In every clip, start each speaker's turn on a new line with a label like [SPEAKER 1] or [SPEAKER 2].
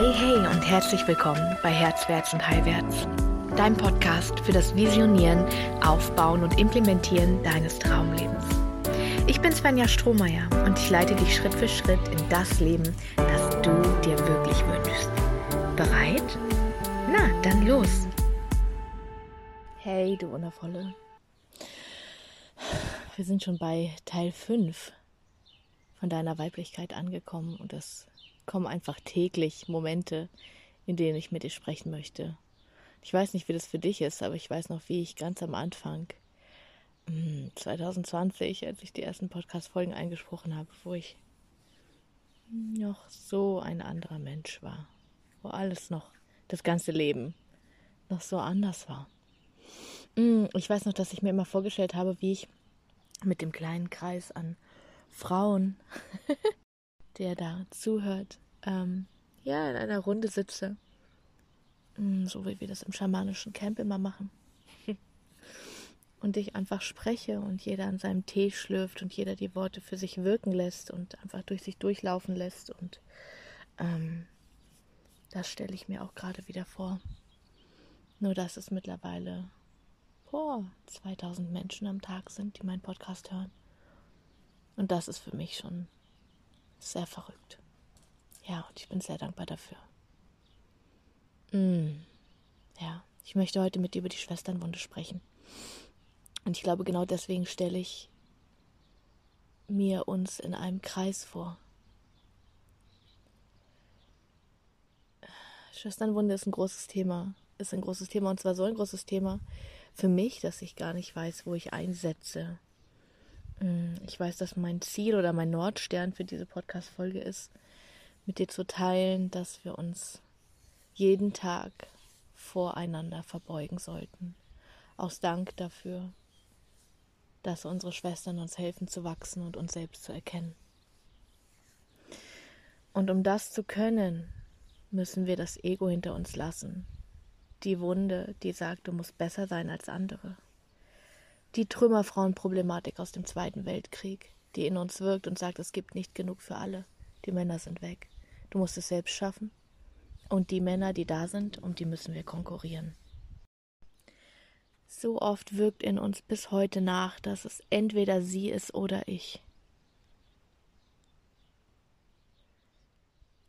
[SPEAKER 1] Hey, hey und herzlich willkommen bei Herzwärts und Heilwärts, dein Podcast für das Visionieren, Aufbauen und Implementieren deines Traumlebens. Ich bin Svenja Strohmeier und ich leite dich Schritt für Schritt in das Leben, das du dir wirklich wünschst. Bereit? Na, dann los! Hey, du Wundervolle. Wir sind schon bei Teil 5 von deiner Weiblichkeit angekommen und es kommen einfach täglich Momente, in denen ich mit dir sprechen möchte. Ich weiß nicht, wie das für dich ist, aber ich weiß noch, wie ich ganz am Anfang 2020, hm, als ich die ersten Podcast-Folgen eingesprochen habe, wo ich noch so ein anderer Mensch war, wo alles noch, das ganze Leben noch so anders war. Hm, ich weiß noch, dass ich mir immer vorgestellt habe, wie ich mit dem kleinen Kreis an Frauen der da zuhört, ähm, ja, in einer Runde sitze. Mm, so wie wir das im schamanischen Camp immer machen. und ich einfach spreche und jeder an seinem Tee schlürft und jeder die Worte für sich wirken lässt und einfach durch sich durchlaufen lässt. Und ähm, das stelle ich mir auch gerade wieder vor. Nur dass es mittlerweile oh, 2000 Menschen am Tag sind, die meinen Podcast hören. Und das ist für mich schon sehr verrückt. Ja, und ich bin sehr dankbar dafür. Mm, ja, ich möchte heute mit dir über die Schwesternwunde sprechen. Und ich glaube, genau deswegen stelle ich mir uns in einem Kreis vor. Schwesternwunde ist ein großes Thema. Ist ein großes Thema und zwar so ein großes Thema für mich, dass ich gar nicht weiß, wo ich einsetze. Mm, ich weiß, dass mein Ziel oder mein Nordstern für diese Podcast-Folge ist, mit dir zu teilen, dass wir uns jeden Tag voreinander verbeugen sollten. Aus Dank dafür, dass unsere Schwestern uns helfen zu wachsen und uns selbst zu erkennen. Und um das zu können, müssen wir das Ego hinter uns lassen. Die Wunde, die sagt, du musst besser sein als andere die Trümmerfrauenproblematik aus dem Zweiten Weltkrieg, die in uns wirkt und sagt, es gibt nicht genug für alle. Die Männer sind weg. Du musst es selbst schaffen. Und die Männer, die da sind, um die müssen wir konkurrieren. So oft wirkt in uns bis heute nach, dass es entweder sie ist oder ich.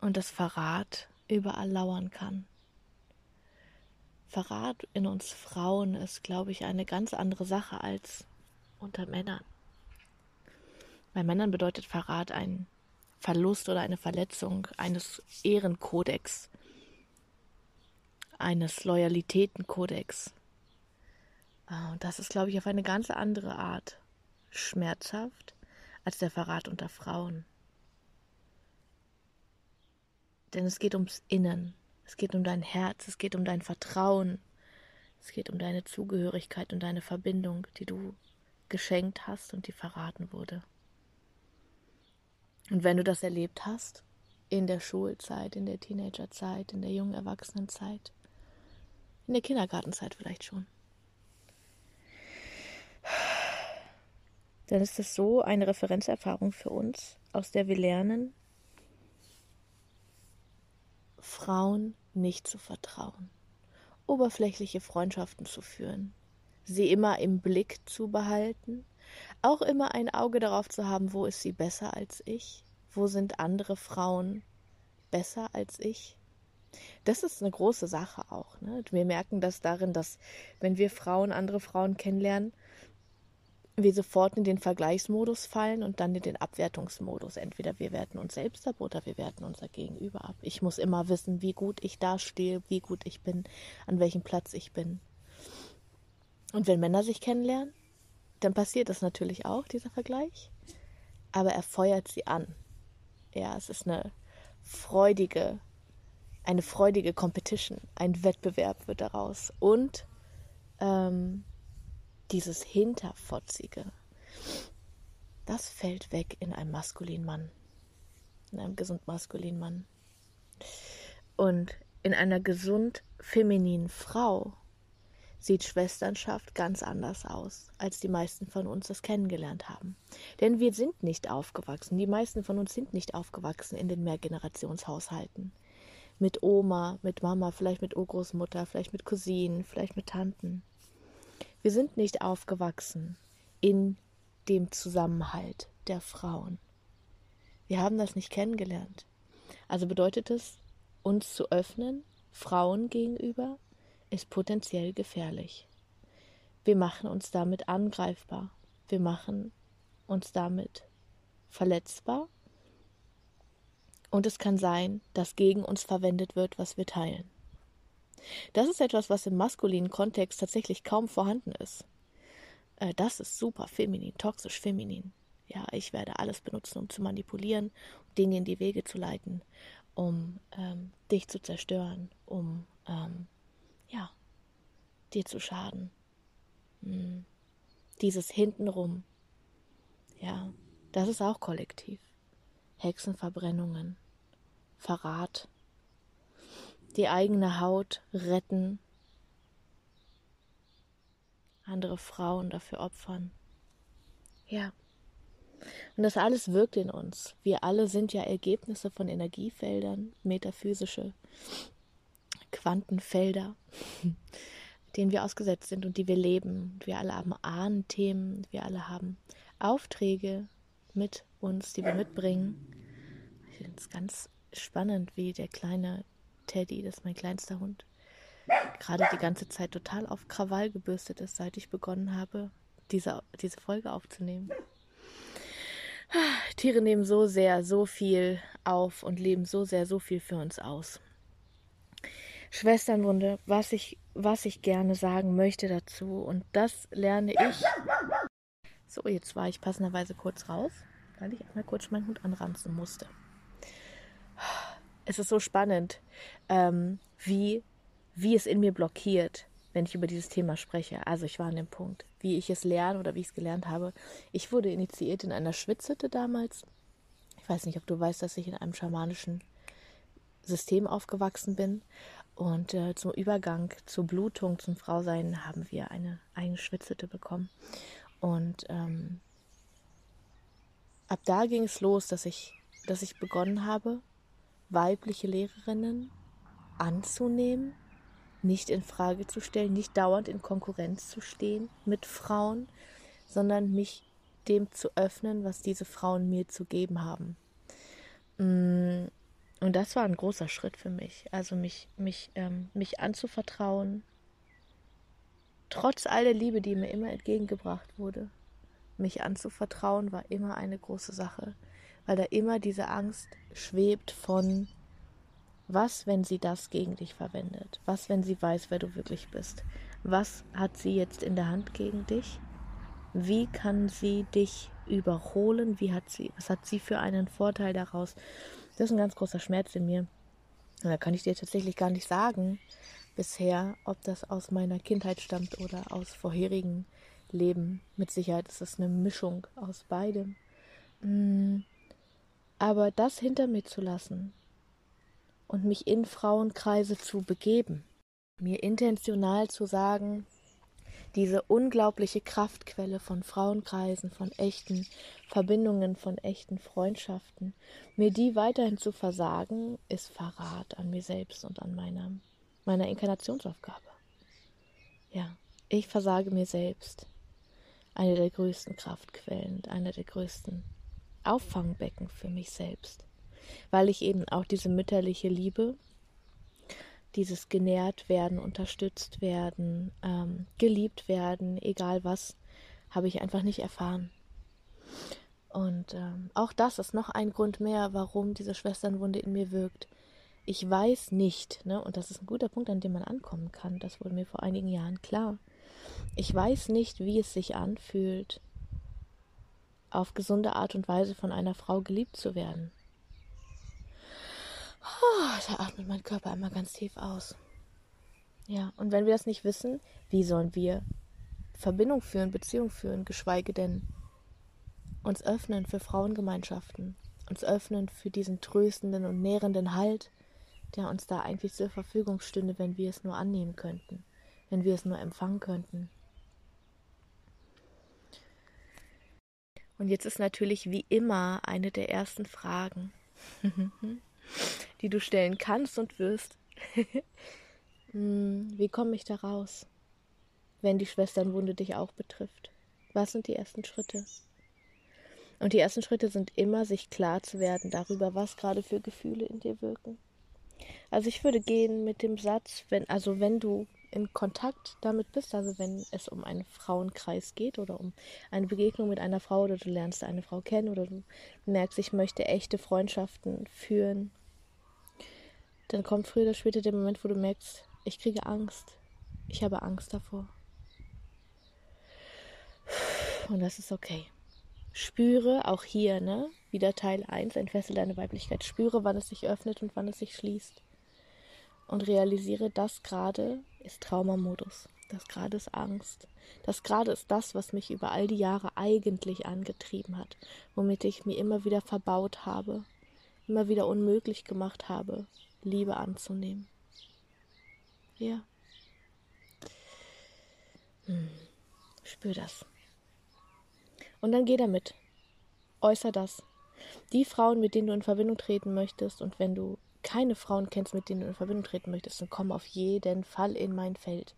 [SPEAKER 1] Und das Verrat überall lauern kann. Verrat in uns Frauen ist, glaube ich, eine ganz andere Sache als unter Männern. Bei Männern bedeutet Verrat ein Verlust oder eine Verletzung eines Ehrenkodex, eines Loyalitätenkodex. Ah, und das ist, glaube ich, auf eine ganz andere Art schmerzhaft als der Verrat unter Frauen. Denn es geht ums Innen, es geht um dein Herz, es geht um dein Vertrauen, es geht um deine Zugehörigkeit und deine Verbindung, die du geschenkt hast und die verraten wurde. Und wenn du das erlebt hast, in der Schulzeit, in der Teenagerzeit, in der jungen Erwachsenenzeit, in der Kindergartenzeit vielleicht schon, dann ist es so eine Referenzerfahrung für uns, aus der wir lernen, Frauen nicht zu vertrauen, oberflächliche Freundschaften zu führen, sie immer im Blick zu behalten, auch immer ein Auge darauf zu haben, wo ist sie besser als ich, wo sind andere Frauen besser als ich. Das ist eine große Sache auch. Ne? Wir merken das darin, dass wenn wir Frauen andere Frauen kennenlernen, wir sofort in den Vergleichsmodus fallen und dann in den Abwertungsmodus. Entweder wir werten uns selbst ab oder wir werten unser Gegenüber ab. Ich muss immer wissen, wie gut ich dastehe, wie gut ich bin, an welchem Platz ich bin. Und wenn Männer sich kennenlernen, dann passiert das natürlich auch, dieser Vergleich. Aber er feuert sie an. Ja, es ist eine freudige, eine freudige Competition. Ein Wettbewerb wird daraus. Und ähm, dieses Hinterfotzige, das fällt weg in einem maskulinen Mann, in einem gesund maskulinen Mann. Und in einer gesund femininen Frau sieht Schwesternschaft ganz anders aus, als die meisten von uns das kennengelernt haben. Denn wir sind nicht aufgewachsen, die meisten von uns sind nicht aufgewachsen in den Mehrgenerationshaushalten. mit Oma, mit Mama, vielleicht mit Urgroßmutter, vielleicht mit Cousinen, vielleicht mit Tanten. Wir sind nicht aufgewachsen in dem Zusammenhalt der Frauen. Wir haben das nicht kennengelernt. Also bedeutet es, uns zu öffnen, Frauen gegenüber, ist potenziell gefährlich. Wir machen uns damit angreifbar. Wir machen uns damit verletzbar. Und es kann sein, dass gegen uns verwendet wird, was wir teilen. Das ist etwas, was im maskulinen Kontext tatsächlich kaum vorhanden ist. Äh, das ist super feminin, toxisch feminin. Ja, ich werde alles benutzen, um zu manipulieren, Dinge in die Wege zu leiten, um ähm, dich zu zerstören, um ähm, ja, dir zu schaden. Hm. Dieses hintenrum, ja, das ist auch kollektiv. Hexenverbrennungen, Verrat, die eigene Haut retten, andere Frauen dafür opfern. Ja. Und das alles wirkt in uns. Wir alle sind ja Ergebnisse von Energiefeldern, metaphysische Quantenfelder, denen wir ausgesetzt sind und die wir leben. Wir alle haben Ahnenthemen, wir alle haben Aufträge mit uns, die wir mitbringen. Ich finde es ganz spannend, wie der kleine Teddy, das ist mein kleinster Hund, gerade die ganze Zeit total auf Krawall gebürstet ist, seit ich begonnen habe, diese, diese Folge aufzunehmen. Tiere nehmen so sehr, so viel auf und leben so sehr, so viel für uns aus. Schwesternwunde, was ich, was ich gerne sagen möchte dazu, und das lerne ich. So, jetzt war ich passenderweise kurz raus, weil ich einmal kurz meinen Hund anranzen musste. Es ist so spannend, ähm, wie wie es in mir blockiert, wenn ich über dieses Thema spreche. Also ich war an dem Punkt, wie ich es lerne oder wie ich es gelernt habe. Ich wurde initiiert in einer Schwitzhütte damals. Ich weiß nicht, ob du weißt, dass ich in einem schamanischen System aufgewachsen bin. Und äh, zum Übergang zur Blutung, zum Frausein, haben wir eine eigene Schwitzhütte bekommen. Und ähm, ab da ging es los, dass ich, dass ich begonnen habe, weibliche Lehrerinnen anzunehmen nicht in Frage zu stellen, nicht dauernd in Konkurrenz zu stehen mit Frauen, sondern mich dem zu öffnen, was diese Frauen mir zu geben haben. Mm, und das war ein großer Schritt für mich. Also mich, mich, ähm, mich anzuvertrauen, trotz all der Liebe, die mir immer entgegengebracht wurde, mich anzuvertrauen, war immer eine große Sache, weil da immer diese Angst schwebt von was, wenn sie das gegen dich verwendet? Was, wenn sie weiß, wer du wirklich bist? Was hat sie jetzt in der Hand gegen dich? Wie kann sie dich überholen? Wie hat sie, was hat sie für einen Vorteil daraus? Das ist ein ganz großer Schmerz in mir. Und da kann ich dir tatsächlich gar nicht sagen bisher, ob das aus meiner Kindheit stammt oder aus vorherigen Leben. Mit Sicherheit ist es eine Mischung aus beidem. Mm. Aber das hinter mir zu lassen, und mich in Frauenkreise zu begeben. Mir intentional zu sagen, diese unglaubliche Kraftquelle von Frauenkreisen, von echten Verbindungen, von echten Freundschaften, mir die weiterhin zu versagen, ist Verrat an mir selbst und an meiner, meiner Inkarnationsaufgabe. Ja, ich versage mir selbst. Eine der größten Kraftquellen, einer der größten Auffangbecken für mich selbst weil ich eben auch diese mütterliche Liebe, dieses genährt werden, unterstützt werden, ähm, geliebt werden, egal was, habe ich einfach nicht erfahren. Und ähm, auch das ist noch ein Grund mehr, warum diese Schwesternwunde in mir wirkt. Ich weiß nicht, ne, und das ist ein guter Punkt, an dem man ankommen kann, das wurde mir vor einigen Jahren klar. Ich weiß nicht, wie es sich anfühlt, auf gesunde Art und Weise von einer Frau geliebt zu werden. Oh, da atmet mein Körper einmal ganz tief aus. Ja, und wenn wir das nicht wissen, wie sollen wir Verbindung führen, Beziehung führen, geschweige denn uns öffnen für Frauengemeinschaften, uns öffnen für diesen tröstenden und nährenden Halt, der uns da eigentlich zur Verfügung stünde, wenn wir es nur annehmen könnten, wenn wir es nur empfangen könnten. Und jetzt ist natürlich wie immer eine der ersten Fragen. die du stellen kannst und wirst. Hm, wie komme ich da raus, wenn die Schwesternwunde dich auch betrifft? Was sind die ersten Schritte? Und die ersten Schritte sind immer, sich klar zu werden darüber, was gerade für Gefühle in dir wirken. Also ich würde gehen mit dem Satz, wenn, also wenn du in Kontakt damit bist, also wenn es um einen Frauenkreis geht oder um eine Begegnung mit einer Frau oder du lernst eine Frau kennen oder du merkst, ich möchte echte Freundschaften führen, dann kommt früher oder später der Moment, wo du merkst, ich kriege Angst. Ich habe Angst davor. Und das ist okay. Spüre auch hier, ne? Wieder Teil 1, entfessel deine Weiblichkeit. Spüre, wann es sich öffnet und wann es sich schließt und realisiere, das gerade ist Traumamodus. Das gerade ist Angst. Das gerade ist das, was mich über all die Jahre eigentlich angetrieben hat, womit ich mir immer wieder verbaut habe, immer wieder unmöglich gemacht habe, Liebe anzunehmen. Ja. Hm. Spür das. Und dann geh damit. Äußer das. Die Frauen, mit denen du in Verbindung treten möchtest und wenn du keine Frauen kennst, mit denen du in Verbindung treten möchtest, dann komm auf jeden Fall in mein Feld.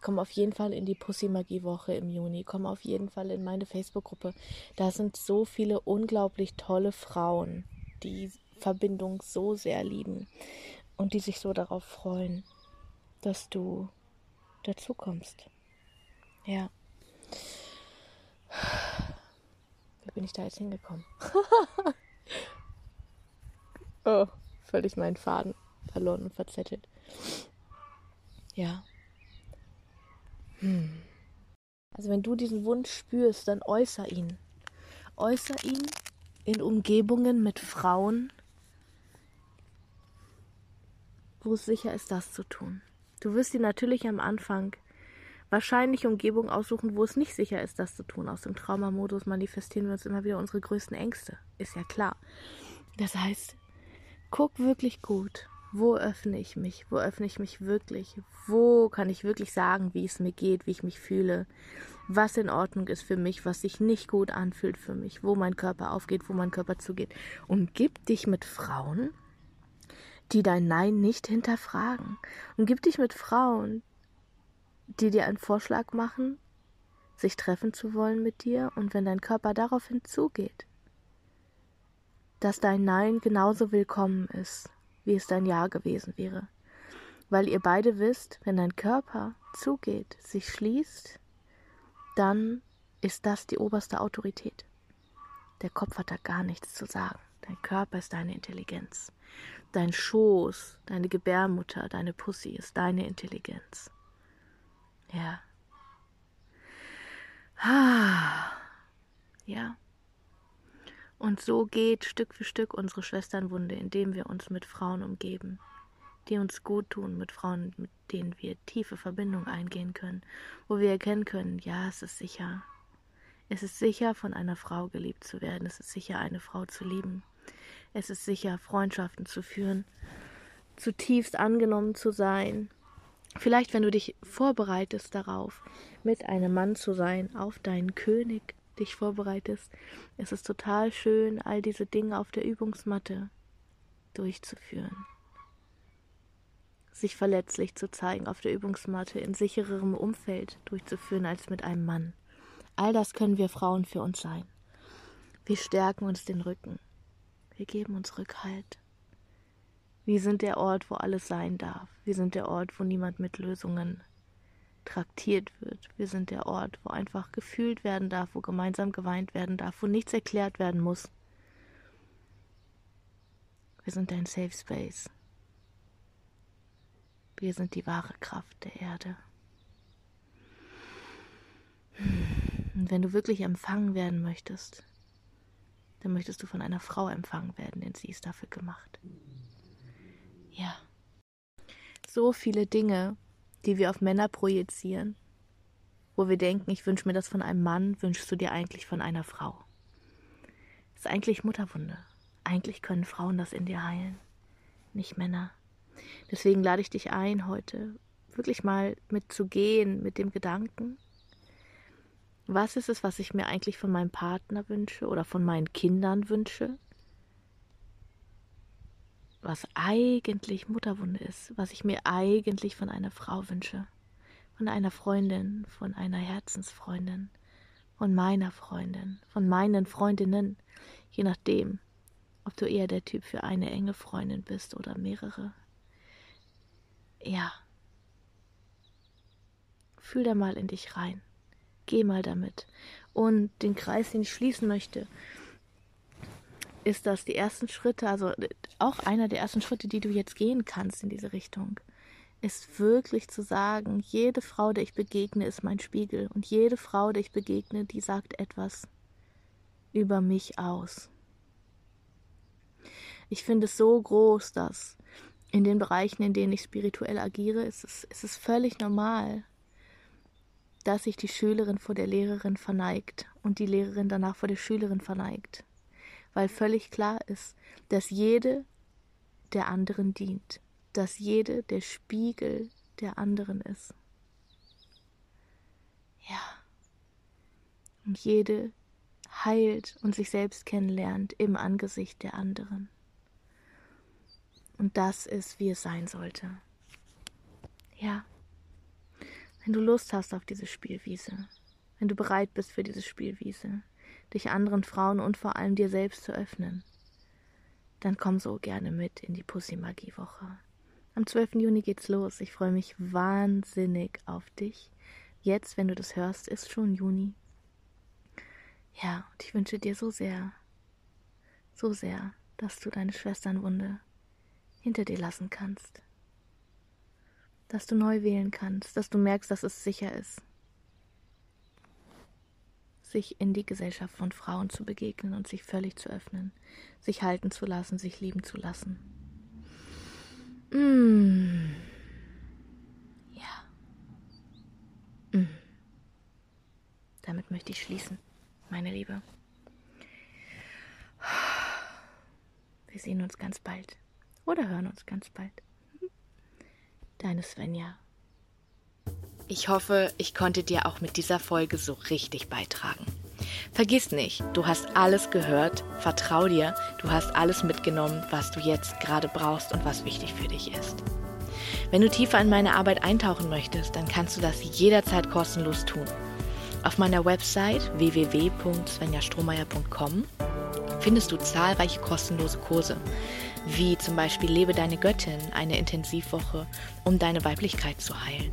[SPEAKER 1] Komm auf jeden Fall in die Pussy-Magie-Woche im Juni. Komm auf jeden Fall in meine Facebook-Gruppe. Da sind so viele unglaublich tolle Frauen, die Verbindung so sehr lieben und die sich so darauf freuen, dass du dazu kommst. Ja. Wie bin ich da jetzt hingekommen? oh völlig meinen Faden verloren und verzettelt. Ja. Hm. Also wenn du diesen Wunsch spürst, dann äußer ihn. Äußer ihn in Umgebungen mit Frauen, wo es sicher ist, das zu tun. Du wirst dir natürlich am Anfang wahrscheinlich Umgebungen aussuchen, wo es nicht sicher ist, das zu tun. Aus dem Traumamodus manifestieren wir uns immer wieder unsere größten Ängste. Ist ja klar. Das heißt, guck wirklich gut, wo öffne ich mich, wo öffne ich mich wirklich, wo kann ich wirklich sagen, wie es mir geht, wie ich mich fühle, was in Ordnung ist für mich, was sich nicht gut anfühlt für mich, wo mein Körper aufgeht, wo mein Körper zugeht. Und gib dich mit Frauen, die dein Nein nicht hinterfragen. Und gib dich mit Frauen, die dir einen Vorschlag machen, sich treffen zu wollen mit dir. Und wenn dein Körper daraufhin zugeht, dass dein Nein genauso willkommen ist, wie es dein Ja gewesen wäre. Weil ihr beide wisst, wenn dein Körper zugeht, sich schließt, dann ist das die oberste Autorität. Der Kopf hat da gar nichts zu sagen. Dein Körper ist deine Intelligenz. Dein Schoß, deine Gebärmutter, deine Pussy ist deine Intelligenz. Ja. Ah. Ja. Und so geht Stück für Stück unsere Schwesternwunde, indem wir uns mit Frauen umgeben, die uns gut tun, mit Frauen, mit denen wir tiefe Verbindung eingehen können, wo wir erkennen können, ja, es ist sicher. Es ist sicher, von einer Frau geliebt zu werden. Es ist sicher, eine Frau zu lieben. Es ist sicher, Freundschaften zu führen, zutiefst angenommen zu sein. Vielleicht, wenn du dich vorbereitest darauf, mit einem Mann zu sein, auf deinen König, dich vorbereitest, ist es total schön, all diese Dinge auf der Übungsmatte durchzuführen. Sich verletzlich zu zeigen auf der Übungsmatte in sichererem Umfeld durchzuführen als mit einem Mann. All das können wir Frauen für uns sein. Wir stärken uns den Rücken. Wir geben uns Rückhalt. Wir sind der Ort, wo alles sein darf. Wir sind der Ort, wo niemand mit Lösungen traktiert wird. Wir sind der Ort, wo einfach gefühlt werden darf, wo gemeinsam geweint werden darf, wo nichts erklärt werden muss. Wir sind ein Safe Space. Wir sind die wahre Kraft der Erde. Und wenn du wirklich empfangen werden möchtest, dann möchtest du von einer Frau empfangen werden, denn sie ist dafür gemacht. Ja. So viele Dinge, die wir auf Männer projizieren, wo wir denken, ich wünsche mir das von einem Mann, wünschst du dir eigentlich von einer Frau. Das ist eigentlich Mutterwunde. Eigentlich können Frauen das in dir heilen, nicht Männer. Deswegen lade ich dich ein, heute wirklich mal mitzugehen mit dem Gedanken, was ist es, was ich mir eigentlich von meinem Partner wünsche oder von meinen Kindern wünsche? Was eigentlich Mutterwunde ist, was ich mir eigentlich von einer Frau wünsche, von einer Freundin, von einer Herzensfreundin, von meiner Freundin, von meinen Freundinnen, je nachdem, ob du eher der Typ für eine enge Freundin bist oder mehrere. Ja. Fühl da mal in dich rein. Geh mal damit. Und den Kreis, den ich schließen möchte, ist das die ersten Schritte, also auch einer der ersten Schritte, die du jetzt gehen kannst in diese Richtung, ist wirklich zu sagen, jede Frau, der ich begegne, ist mein Spiegel und jede Frau, der ich begegne, die sagt etwas über mich aus. Ich finde es so groß, dass in den Bereichen, in denen ich spirituell agiere, ist es, ist es völlig normal, dass sich die Schülerin vor der Lehrerin verneigt und die Lehrerin danach vor der Schülerin verneigt, weil völlig klar ist, dass jede der anderen dient, dass jede der Spiegel der anderen ist. Ja. Und jede heilt und sich selbst kennenlernt im Angesicht der anderen. Und das ist, wie es sein sollte. Ja. Wenn du Lust hast auf diese Spielwiese, wenn du bereit bist für diese Spielwiese, dich anderen Frauen und vor allem dir selbst zu öffnen, dann komm so gerne mit in die Pussy-Magie-Woche. Am 12. Juni geht's los. Ich freue mich wahnsinnig auf dich. Jetzt, wenn du das hörst, ist schon Juni. Ja, und ich wünsche dir so sehr, so sehr, dass du deine Schwesternwunde hinter dir lassen kannst. Dass du neu wählen kannst, dass du merkst, dass es sicher ist, sich in die Gesellschaft von Frauen zu begegnen und sich völlig zu öffnen, sich halten zu lassen, sich lieben zu lassen. Mmh. Ja. Mmh. Damit möchte ich schließen, meine Liebe. Wir sehen uns ganz bald oder hören uns ganz bald. Deine Svenja.
[SPEAKER 2] Ich hoffe, ich konnte dir auch mit dieser Folge so richtig beitragen. Vergiss nicht, du hast alles gehört, vertrau dir, du hast alles mitgenommen, was du jetzt gerade brauchst und was wichtig für dich ist. Wenn du tiefer in meine Arbeit eintauchen möchtest, dann kannst du das jederzeit kostenlos tun. Auf meiner Website www.svenjastrohmeier.com findest du zahlreiche kostenlose Kurse, wie zum Beispiel Lebe deine Göttin, eine Intensivwoche, um deine Weiblichkeit zu heilen.